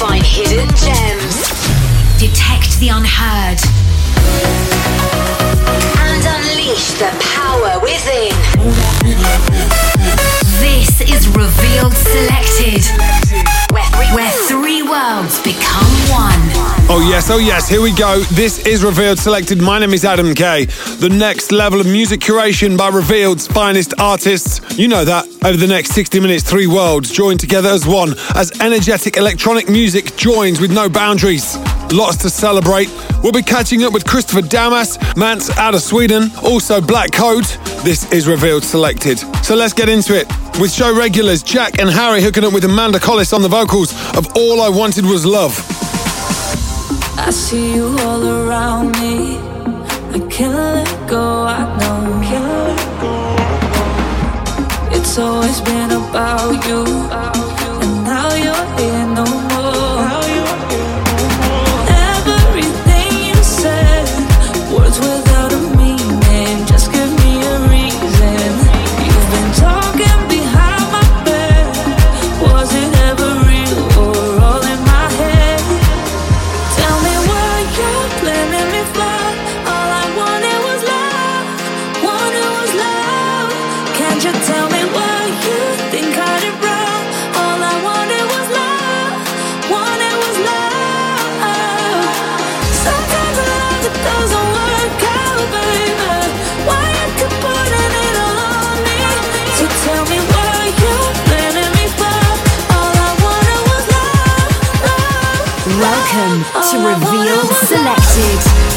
Find hidden gems, detect the unheard, and unleash the power within. This is Revealed Selected, where, three worlds become one. Oh, yes, oh, yes, here we go. This is Revealed Selected. My name is Adam Kay. The next level of music curation by Revealed's finest artists. You know that. Over the next 60 minutes, three worlds join together as one, as energetic electronic music joins with no boundaries. Lots to celebrate. We'll be catching up with Christopher Damas, Mance out of Sweden, also Black Code. This is Revealed Selected. So let's get into it. With show regulars Jack and Harry hooking up with Amanda Collis on the vocals of All I Wanted Was Love. I see you all around me. I can't let go, I know. It's always been about you. And now you're here Revealed Selected.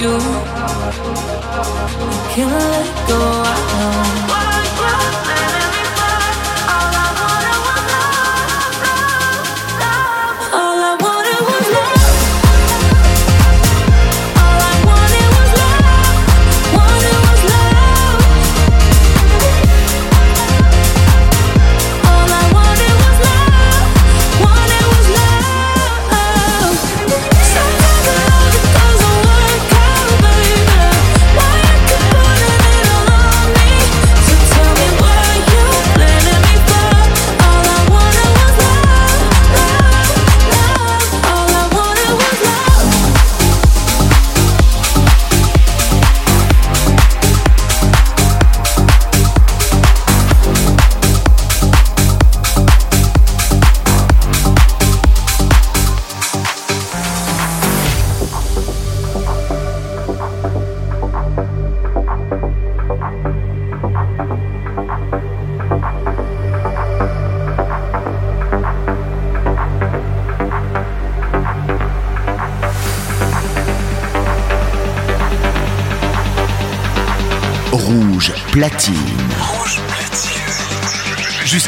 You.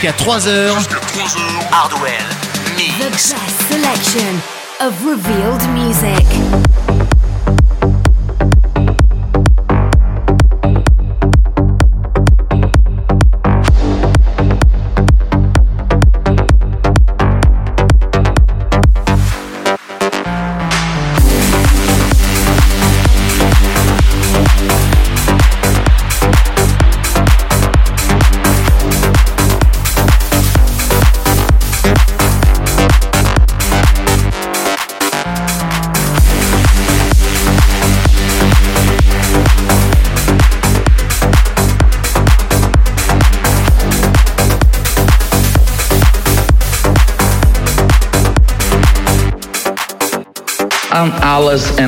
Jusqu'à 3h. Hardwell. Mix. The best selection of revealed music.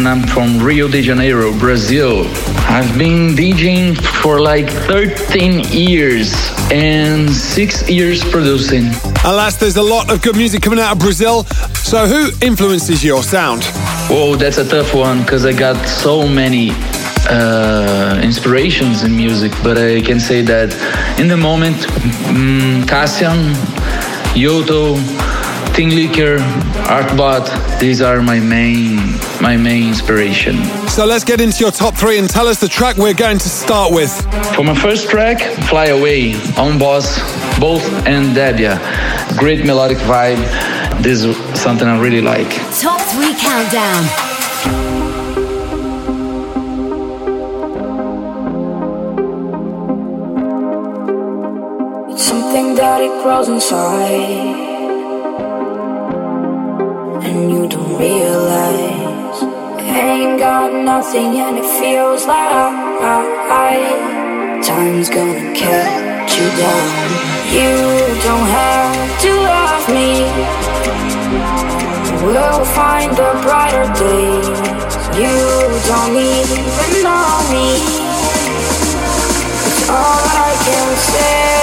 And I'm from Rio de Janeiro, Brazil. I've been DJing for like 13 years and six years producing. Alas, there's a lot of good music coming out of Brazil. So, who influences your sound? Whoa, that's a tough one because I got so many uh, inspirations in music, but I can say that in the moment, mm, Cassian, Yotto, Ting Licker, Artbat, these are my main my main inspiration. So, let's get into your top three and tell us the track we're going to start with. For my first track, Fly Away, on Boss, both and Debia. Great melodic vibe. This is something I really like. Top three countdown. It's something that it grows inside, and you don't realize. Got nothing, and it feels like time's gonna catch you down. You don't have to love me. We'll find a brighter day. You don't even know me. It's all I can say.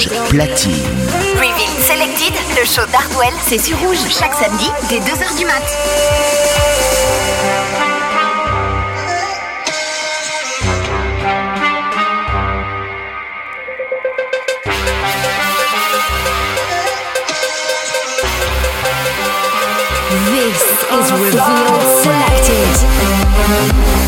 Rouge platine. Reveal Selected, le show d'Hardwell, c'est sur Rouge chaque samedi dès 2h du mat. This is Revealed Selected.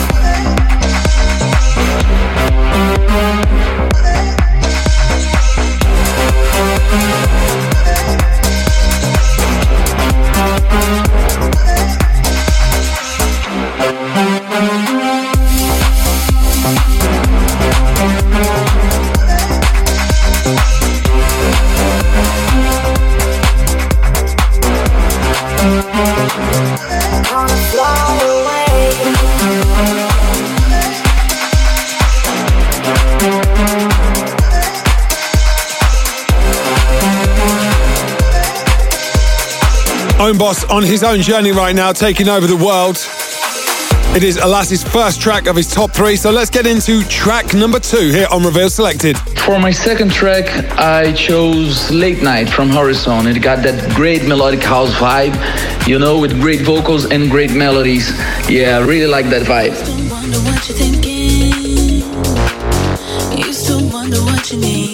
On his own journey right now, taking over the world. It is Alas's first track of his top three, so let's get into track number two here on Reveal Selected. For my second track, I chose Late Night from Horizon. It got that great melodic house vibe, you know, with great vocals and great melodies. Yeah, I really like that vibe. You still wonder what you need.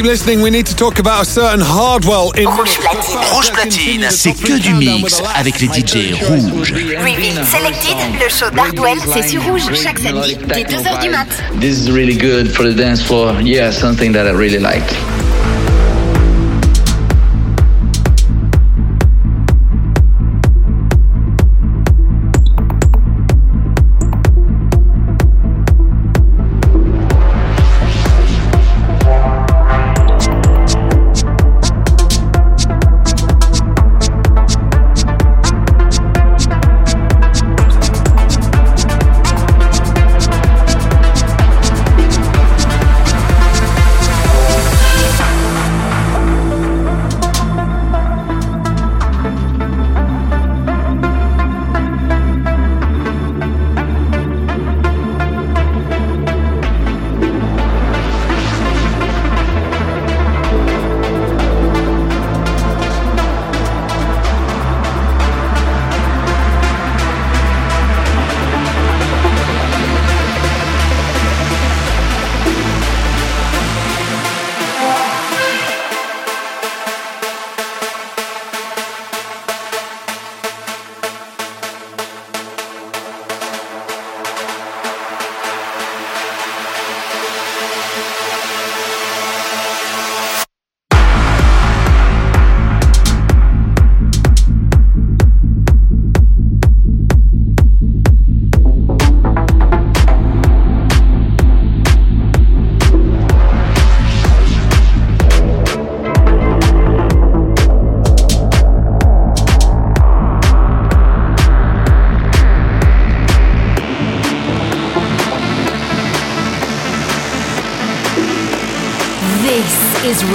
keep listening, we need to talk about a certain Hardwell in Rouge Platine. Rouge Platine, c'est que du mix avec les DJ rouges. Reveal Selected, le show d'Hardwell, c'est sur Rouge chaque samedi dès 2h du mat. This is really good for the dance floor. Yeah, something that I really like.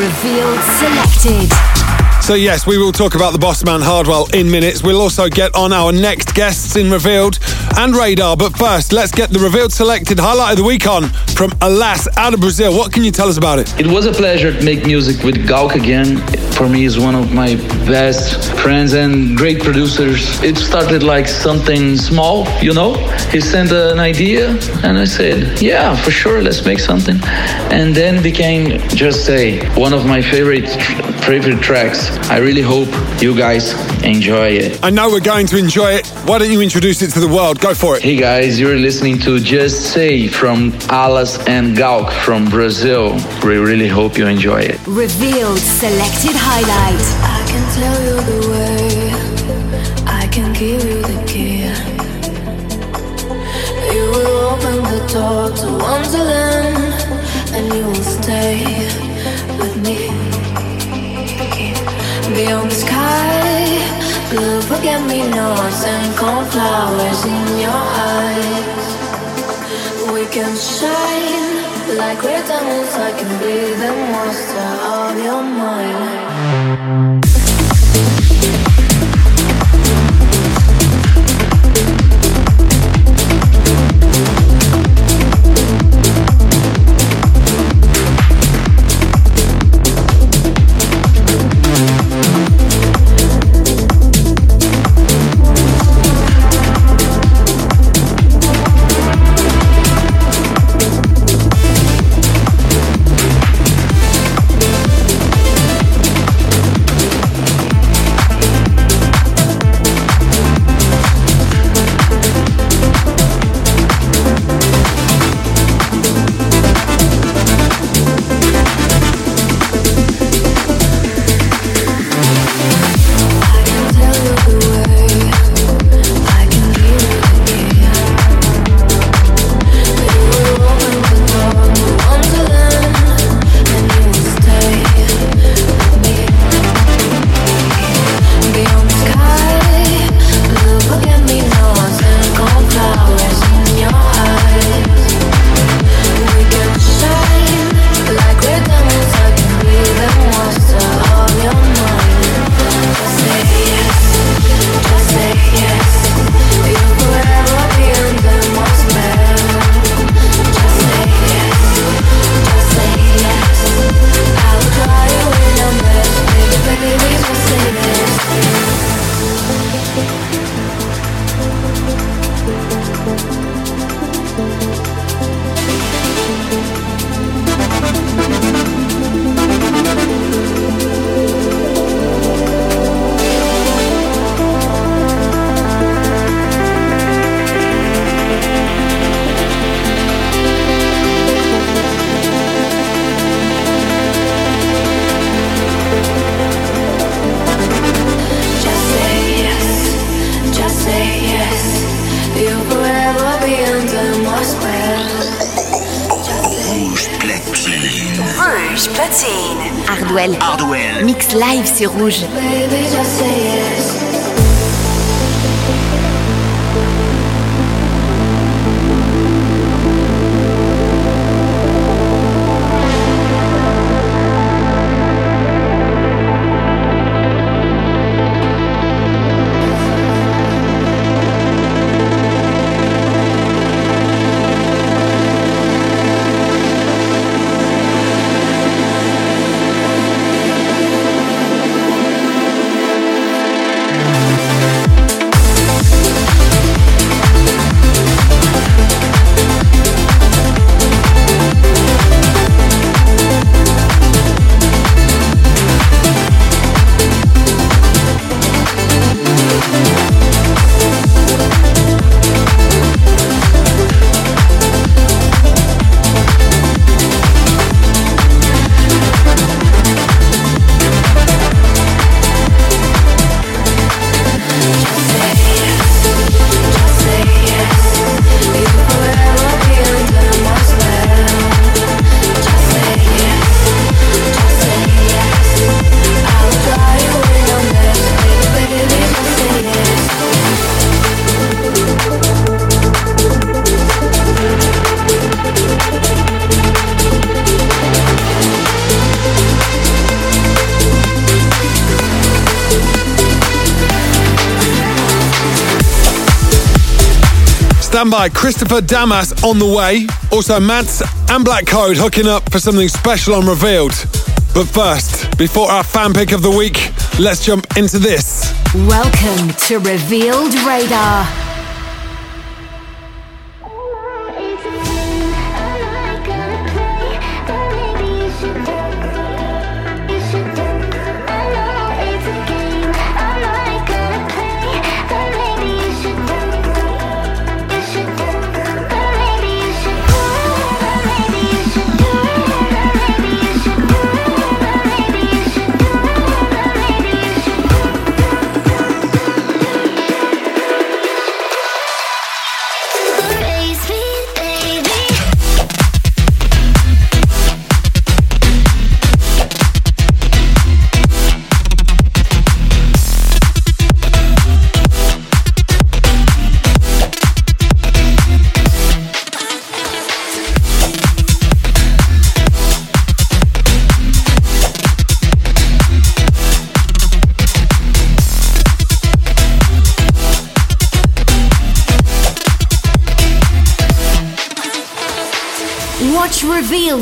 Revealed Selected. So, yes, we will talk about the boss man Hardwell in minutes. We'll also get on our next guests in Revealed and Radar. But first, let's get the Revealed selected highlight of the week on from Alas out of Brazil. What can you tell us about it? It was a pleasure to make music with Gauk again. For me, is one of my best friends and great producers. It started like something small, you know. He sent an idea, and I said, "Yeah, for sure, let's make something." And then became just say one of my favorite favorite tracks. I really hope you guys enjoy it. I know we're going to enjoy it. Why don't you introduce it to the world? Go for it. Hey guys, you're listening to Just Say from Alas and Gauk from Brazil. We really hope you enjoy it. Revealed Selected Highlight. I can tell you the way, I can give you the key. You will open the door to Wonderland, and you will stay Beyond the sky, blue forget me nots and cornflowers in your eyes. We can shine like we're diamonds. I can be the monster of your mind. Hardwell. Hardwell. Mix live sur Rouge. Baby, just say yes. By, Christopher Damas on the way. Also, Mats and Black Code hooking up for something special on Revealed. But first, before our fan pick of the week, let's jump into this. Welcome to Revealed Radar.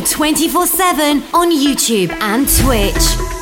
24 7 on YouTube and Twitch.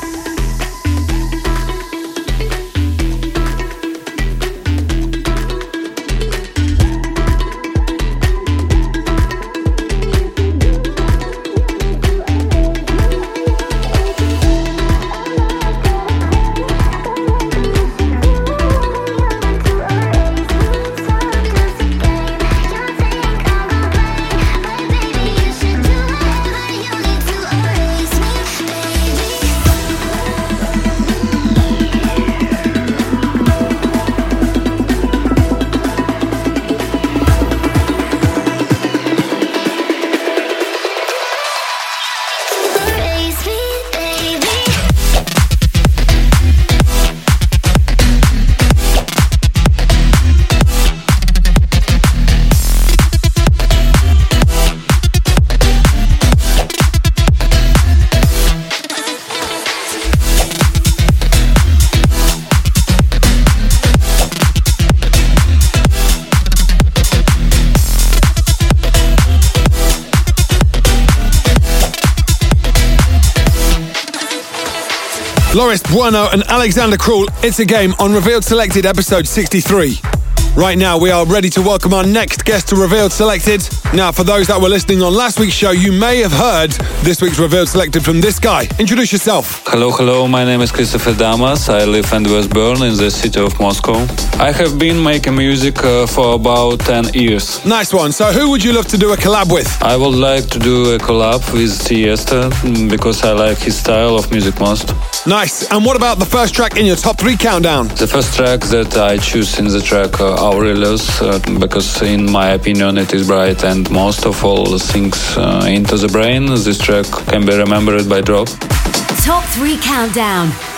Loris Bueno and Alexander Krull, It's a Game on Revealed Selected episode 63. Right now, we are ready to welcome our next guest to Revealed Selected. Now, for those that were listening on last week's show, you may have heard this week's Revealed Selected from this guy. Introduce yourself. Hello, hello. My name is Christopher Damas. I live and was born in the city of Moscow. I have been making music uh, for about 10 years. Nice one. So, who would you love to do a collab with? I would like to do a collab with Tiësto mm, because I like his style of music most. Nice. And what about the first track in your top three countdown? The first track that I choose in the track uh, Aurelius uh, because, in my opinion, it is bright and most of all sinks uh, into the brain. This track can be remembered by drop. Top 3 Countdown.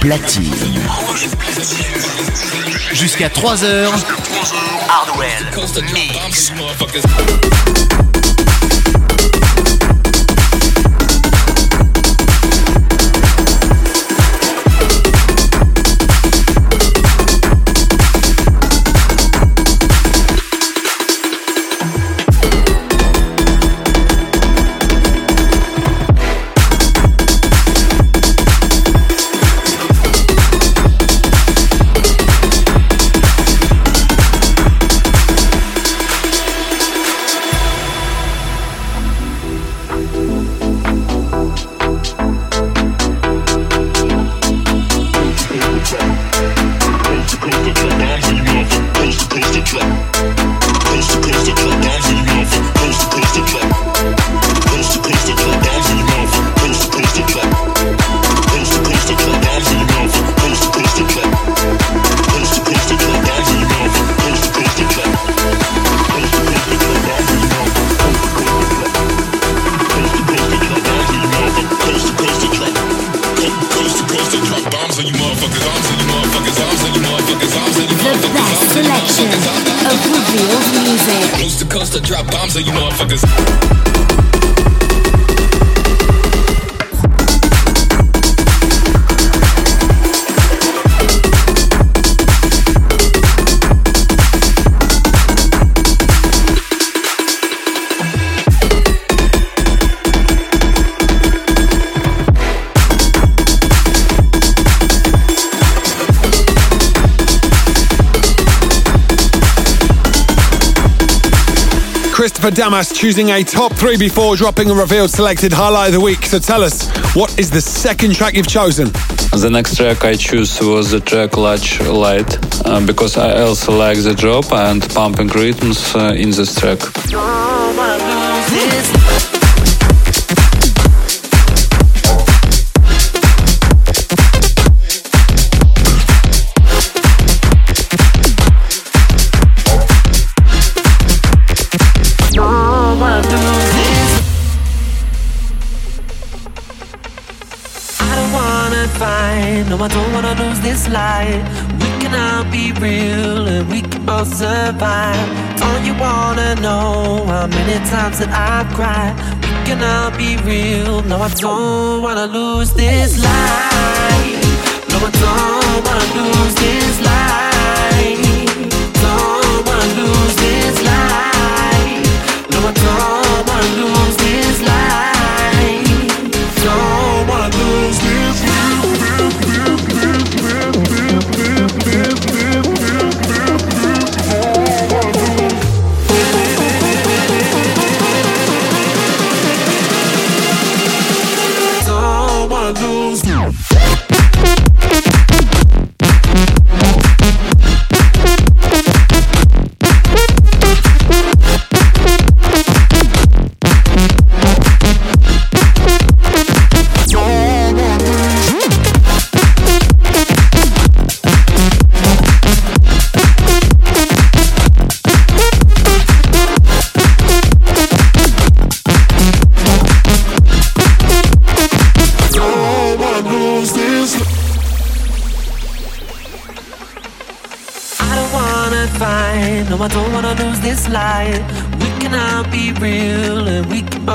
Platine. Jusqu'à 3h. Hardwell Mix. Christopher Damas choosing a top three before dropping a revealed selected highlight of the week. So tell us, what is the second track you've chosen? The next track I choose was the track Large Light uh, because I also like the drop and pumping rhythms uh, in this track. This light. We can all be real and we can both survive. Don't you wanna know how many times that I've cried? We can all be real. No, I don't wanna lose this light. No, I don't wanna lose this light. Don't wanna lose this light. No, I don't wanna lose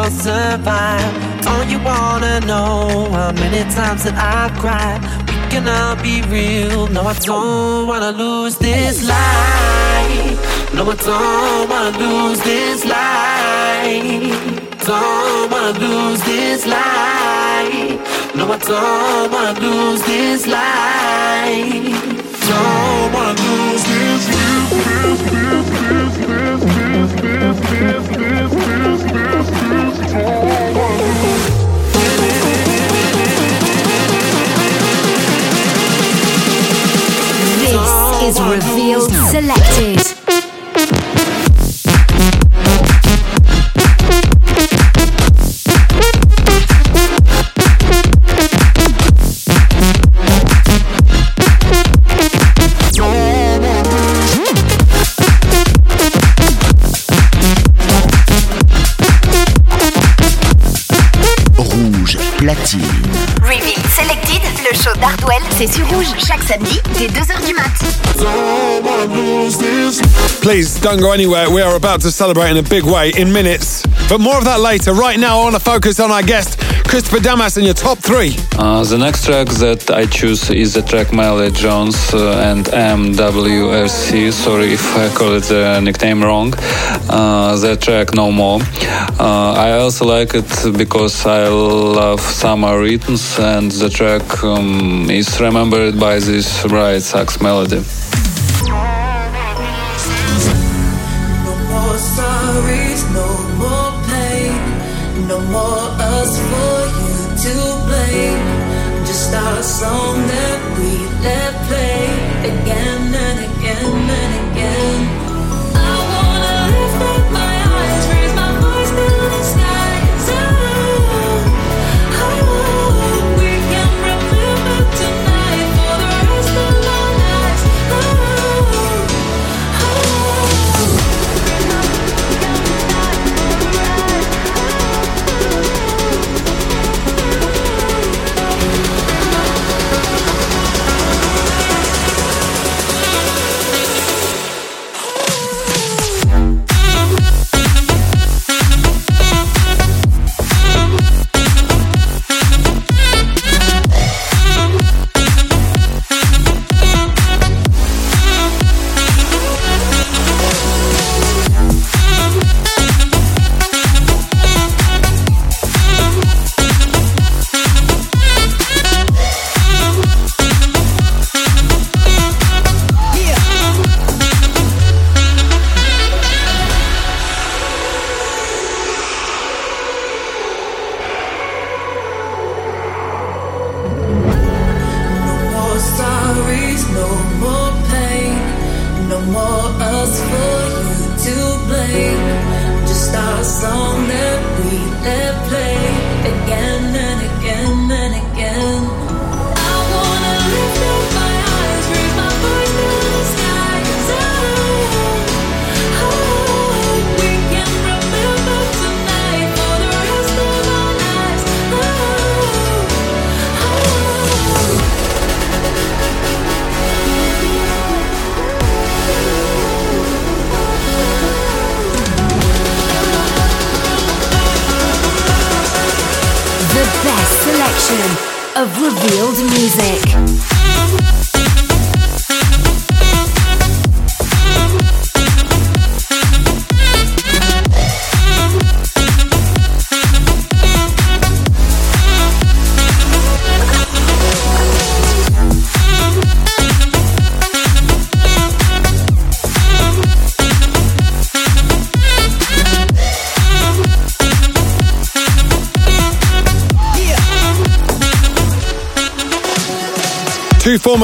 can survive. Don't you wanna know how many times that I've cried? We can all be real, no, I don't wanna lose this light. No, I don't wanna lose this light. Don't wanna lose this light. No, I don't wanna lose this light. Don't wanna lose this This is revealed selected. Platine. C'est sur Rouge chaque samedi dès 2h du mat. Please don't go anywhere. We are about to celebrate in a big way in minutes. But more of that later. Right now, I want to focus on our guest, Christopher Damas, in your top three. Uh, the next track that I choose is the track Melly Jones uh, and MWRC. Sorry if I call it the nickname wrong. Uh, the track No More. Uh, I also like it because I love summer rhythms and the track um, is remembered by this bright sax melody.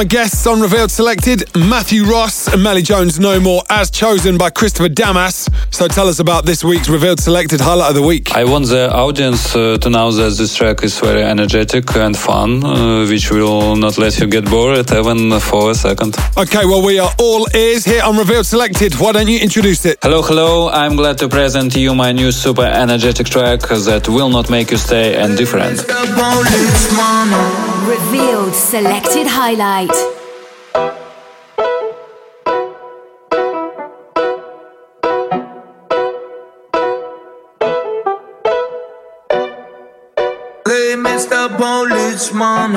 Two former guests on Revealed Selected, Matthew Ross and Melly Jones No More, as chosen by Christopher Damas. So tell us about this week's Revealed Selected highlight of the week. I want the audience uh, to know that this track is very energetic and fun, uh, which will not let you get bored even for a second. Okay, well, we are all ears here on Revealed Selected. Why don't you introduce it? Hello, hello. I'm glad to present you my new super energetic track that will not make you stay indifferent. Revealed selected highlight. Hey, Mr. Policeman,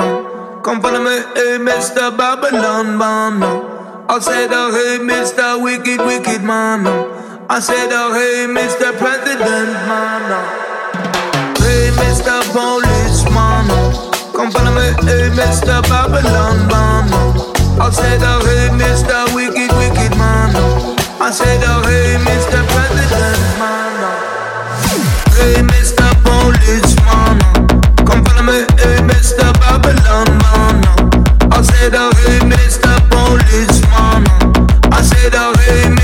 come follow me. Hey, Mr. Babylon man. I said, oh, hey, Mr. Wicked, Wicked man. I said, oh, hey, Mr. President man. Hey, Mr. Policeman, come follow me. Hey, Mr. Babylon man. I said, oh, hey, Mr. Wicked, Wicked man. I said, oh, hey, Mr. President man. Hey, Mr. Policeman, come follow me, hey, Mr. Babylon man. I said, oh, hey, Mr. Policeman. I said, oh, hey,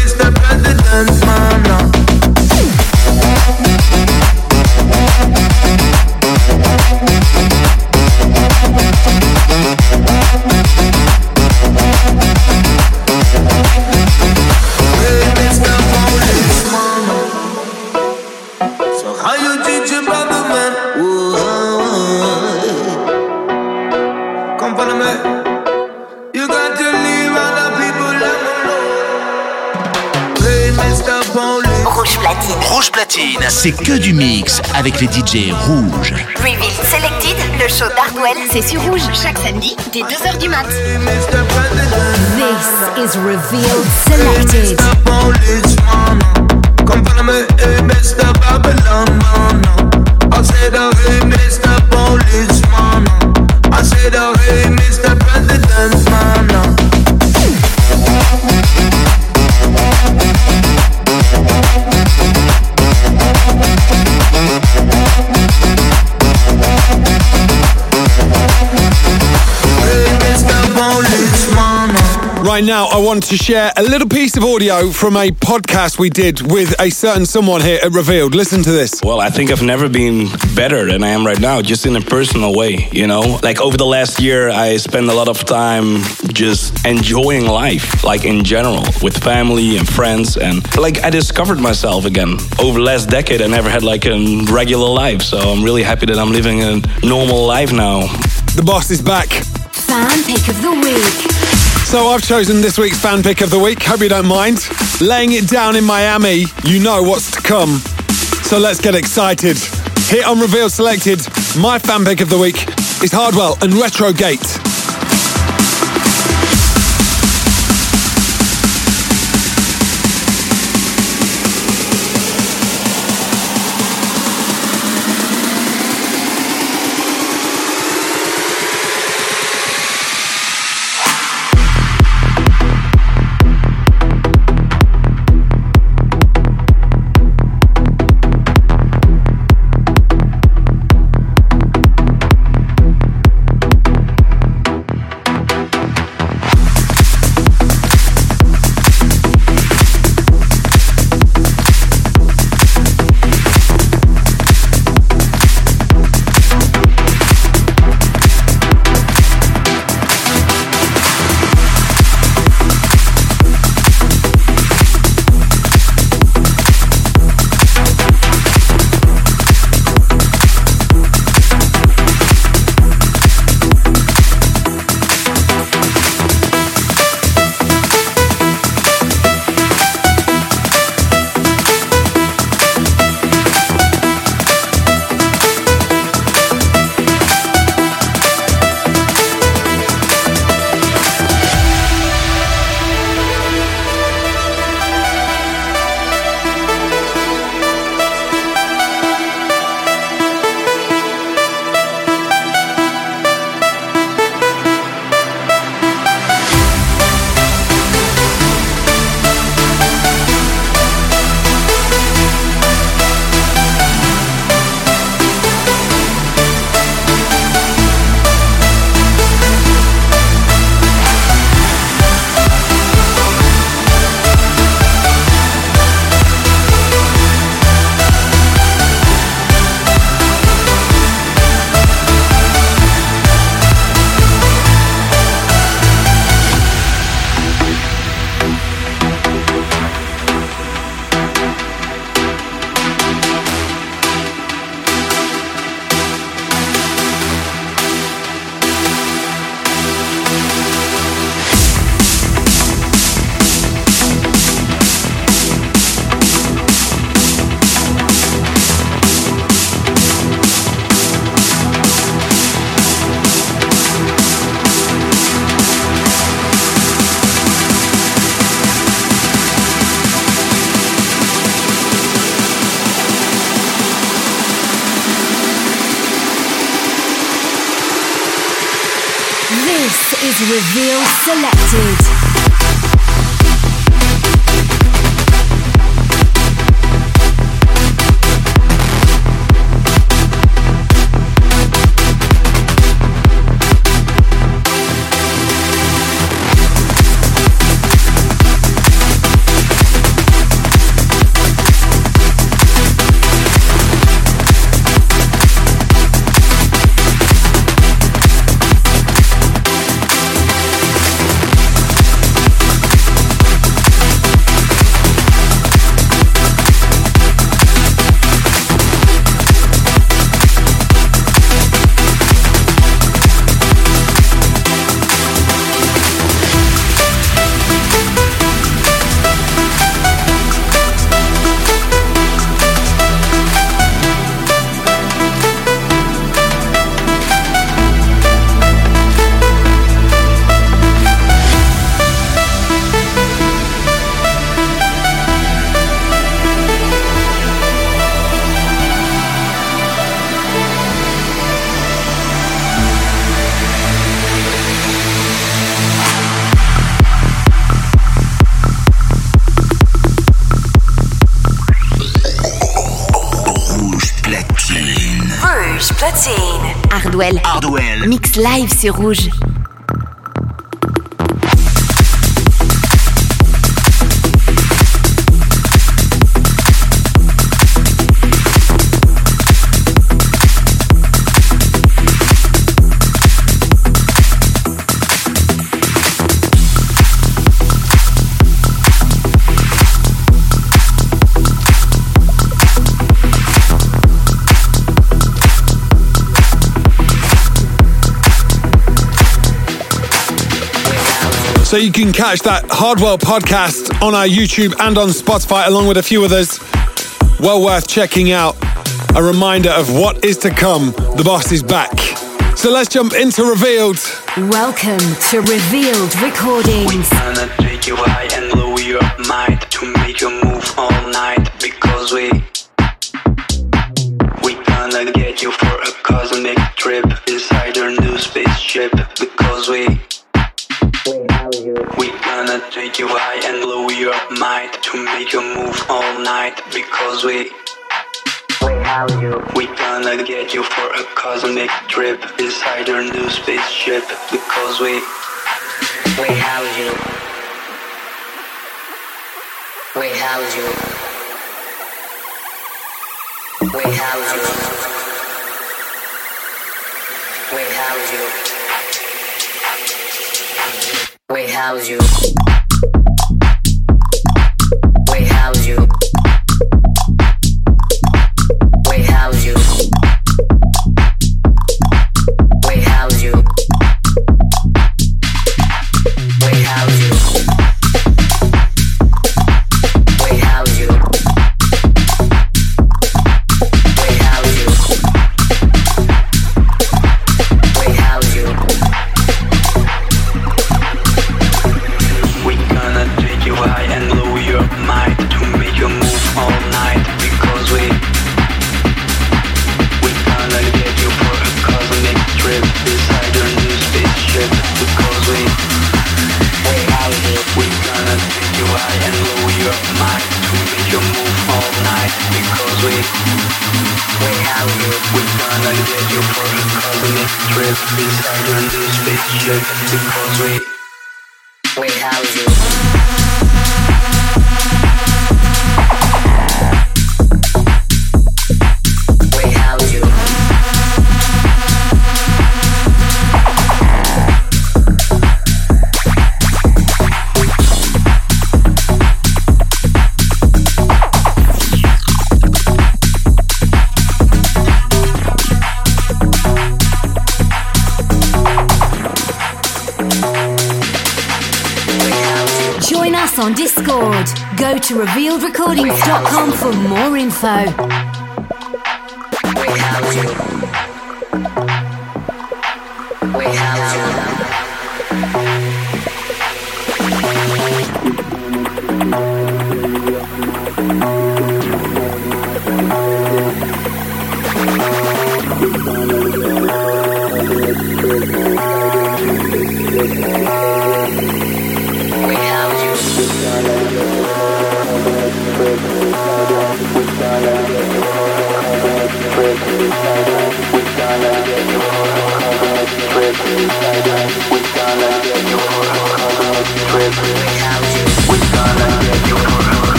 c'est que du mix avec les DJ rouges. Revealed Selected, le show d'Hardwell, c'est sur Rouge. Chaque samedi, dès 2h du mat. This is Revealed Selected. I said, oh, hey, Mr. Policeman. I said, oh, hey, Mr. Right now, I want to share a little piece of audio from a podcast we did with a certain someone here at Revealed. Listen to this. Well, I think I've never been better than I am right now, just in a personal way, you know? Like over the last year, I spent a lot of time just enjoying life, like in general, with family and friends. And like I discovered myself again. Over the last decade, I never had like a regular life. So I'm really happy that I'm living a normal life now. The boss is back. Fan pick of the week. So I've chosen this week's fan pick of the week. Hope you don't mind. Laying it down in Miami, you know what's to come. So let's get excited. Here on Revealed Selected, my fan pick of the week is Hardwell and Retrogate. Hardwell. Mix live sur Rouge. So you can catch that Hardwell podcast on our YouTube and on Spotify, along with a few others. Well worth checking out. A reminder of what is to come. The boss is back. So let's jump into Revealed. Welcome to Revealed Recordings. Gonna take you high and low your mind to make you move all night because we we gonna get you for a cosmic trip inside our new spaceship because we we you high and blow your mind to make you move all night because we we gonna get you for a cosmic trip inside our new spaceship because we we house you. We house you. We house you. We house you. We house you.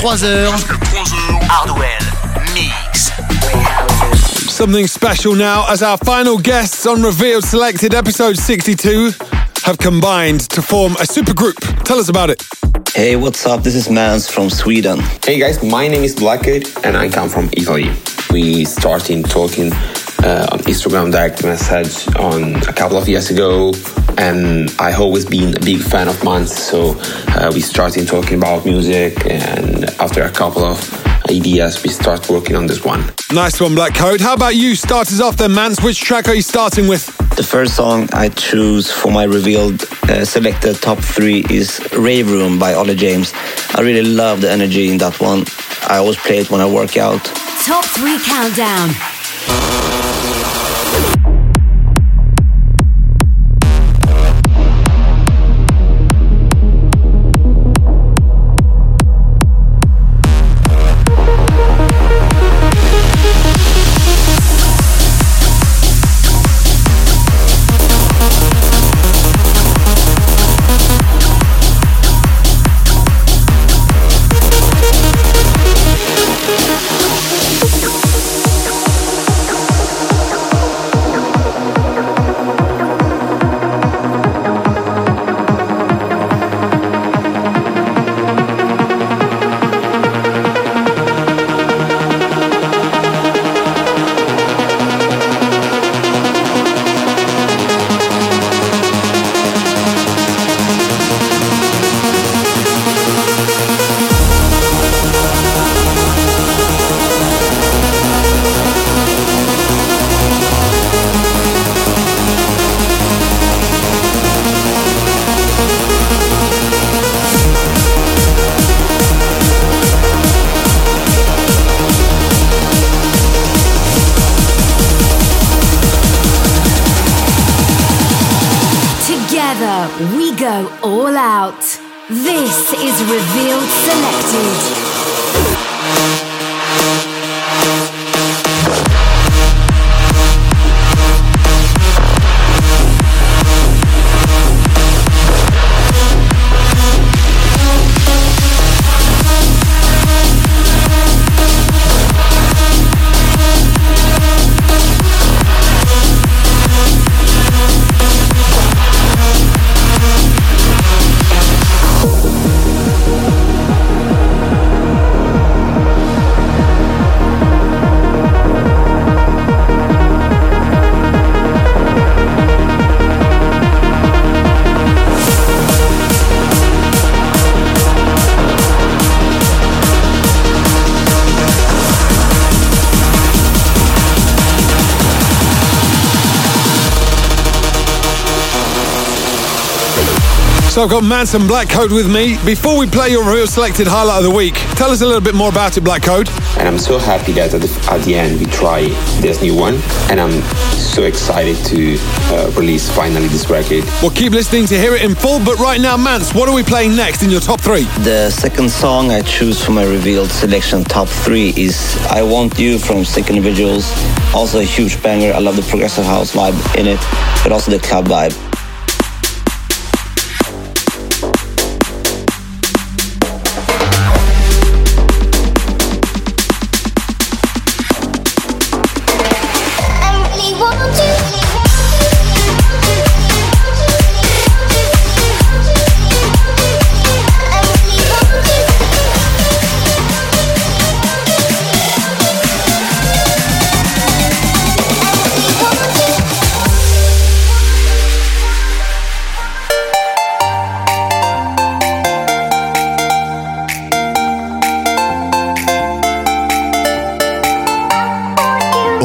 3h. Hardwell Mix. Something special now as our final guests on Revealed Selected episode 62 have combined to form a supergroup. Tell us about it. Hey, what's up? This is Mans from Sweden. Hey guys, my name is Blackade and I come from Italy. We started talking uh, on Instagram direct message on a couple of years ago and I always been a big fan of Mans so uh, we started talking about music and after a couple of ideas we start working on this one. Nice one, Black Code. How about you? Start us off then, Mans. Which track are you starting with? The first song I choose for my revealed uh, selected top three is Rave Room by Olly James. I really love the energy in that one. I always play it when I work out. Top three countdown. So I've got Mans and Black Code with me. Before we play your real selected highlight of the week, tell us a little bit more about it, Black Code. And I'm so happy that at the, at the end we try this new one and I'm so excited to uh, release finally this record. We'll keep listening to hear it in full, but right now, Mans, what are we playing next in your top three? The second song I choose for my revealed selection top three is I Want You from Sick Individuals. Also a huge banger. I love the progressive house vibe in it, but also the club vibe.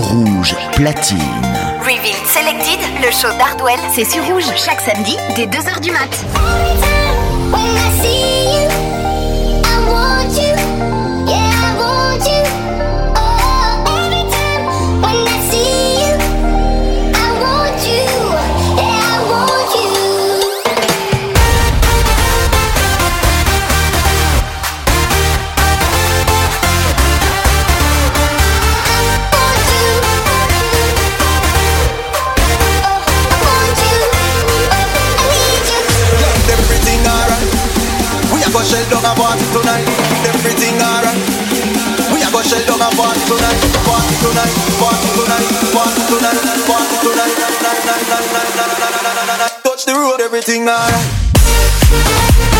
Rouge platine. Reveal Selected, le show d'Hardwell, c'est sur Rouge chaque samedi dès 2h du mat. Touch the road. Everything alright.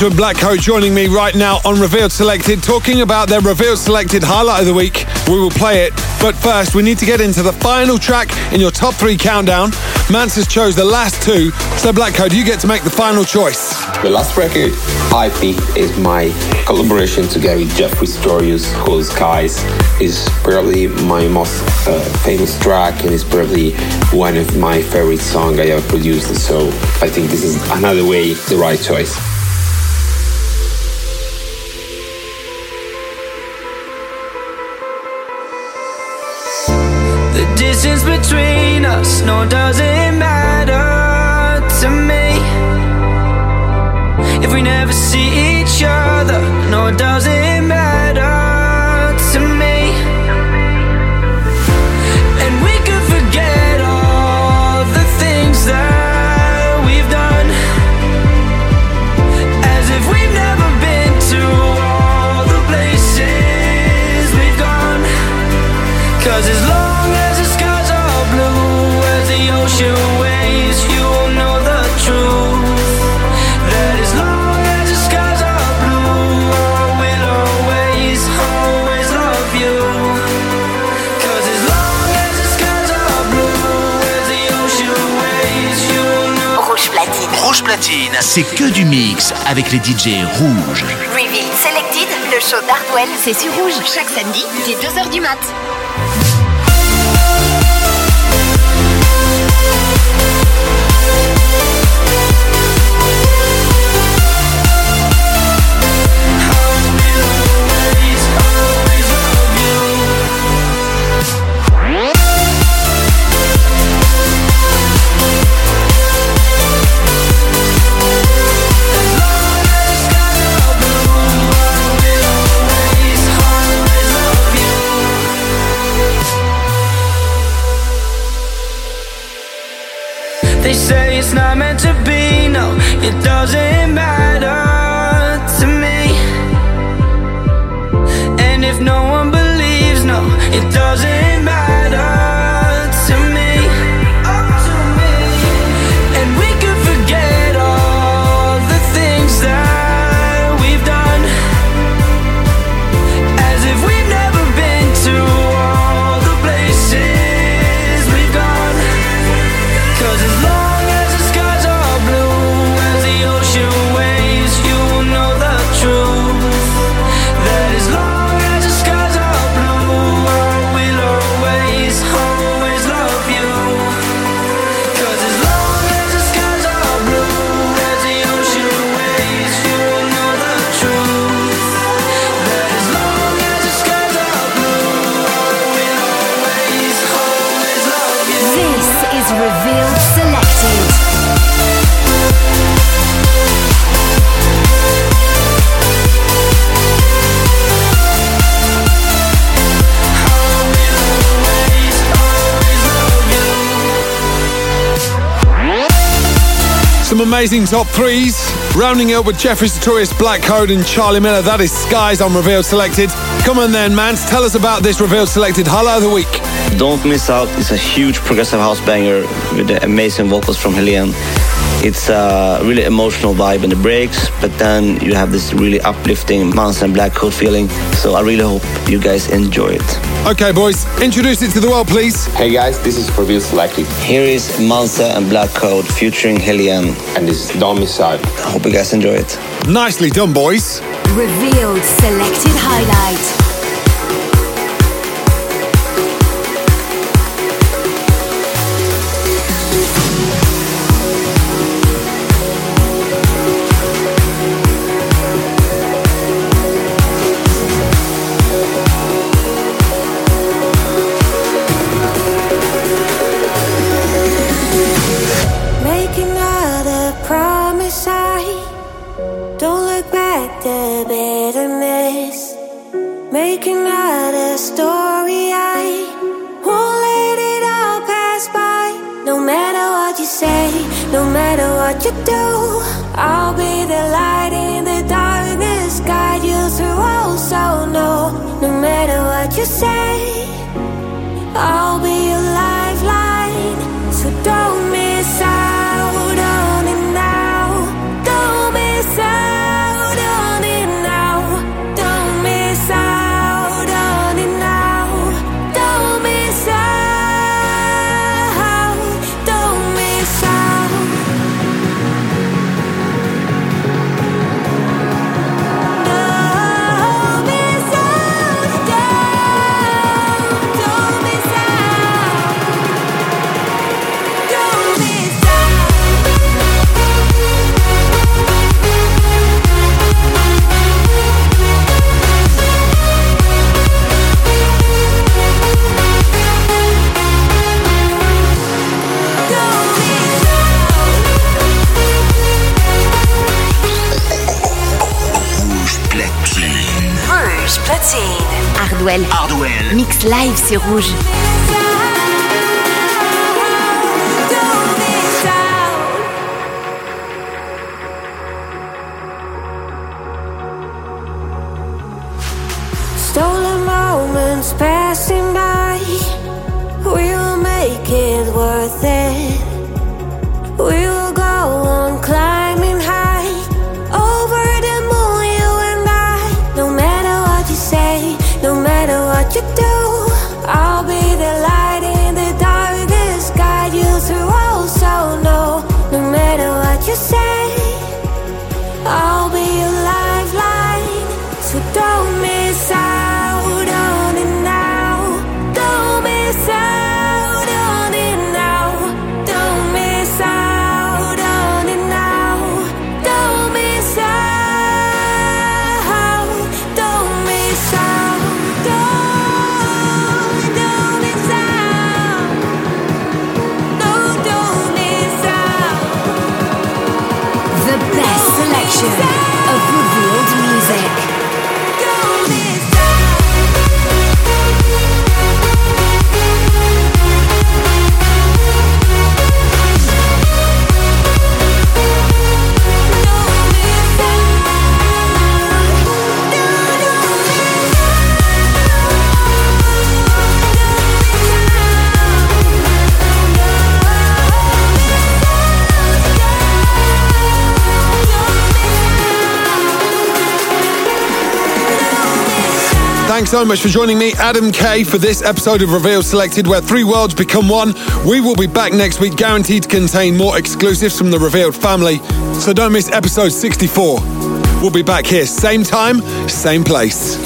Manta and Black Code joining me right now on Revealed Selected, talking about their Revealed Selected highlight of the week. We will play it, but first we need to get into the final track in your top three countdown. Mansa's chose the last two, so Black Code, you get to make the final choice. The last record I picked is my collaboration together with Jeffrey Sutorius, whose Skies is probably my most uh, famous track and is probably one of my favorite songs I ever produced. So I think this is another way the right choice. Distance between us, no, doesn't matter to me. If we never see each other, no, doesn't c'est que du mix avec les DJ rouges. Reveal Selected, le show d'Hardwell, c'est sur Rouge chaque samedi dès 2h du mat. They say it's not meant to be, no, it doesn't matter. Amazing top threes. Rounding up with Jeffrey Sutorius, Black Code, and Charlie Miller. That is Skies on Revealed Selected. Come on then, Mans. Tell us about this Revealed Selected Highlight of the Week. Don't miss out. It's a huge progressive house banger with the amazing vocals from Helene. It's a really emotional vibe in the breaks, but then you have this really uplifting Mansa and Black Code feeling. So I really hope you guys enjoy it. Okay, boys, introduce it to the world, please. Hey guys, this is Reveal Selected. Here is Mansa and Black Code featuring Helene. And this is Don't Miss Hope you guys enjoy it. Nicely done, boys. Revealed Selected Highlight. You do, I'll be the light in the darkness, guide you through. Oh, so no, no matter what you say, I'll Hardwell. Hardwell. Mix live sur Rouge. Thanks so much for joining me, Adam Kay, for this episode of Reveal Selected, where three worlds become one. We will be back next week, guaranteed to contain more exclusives from the Revealed family. So don't miss episode 64. We'll be back here, same time, same place.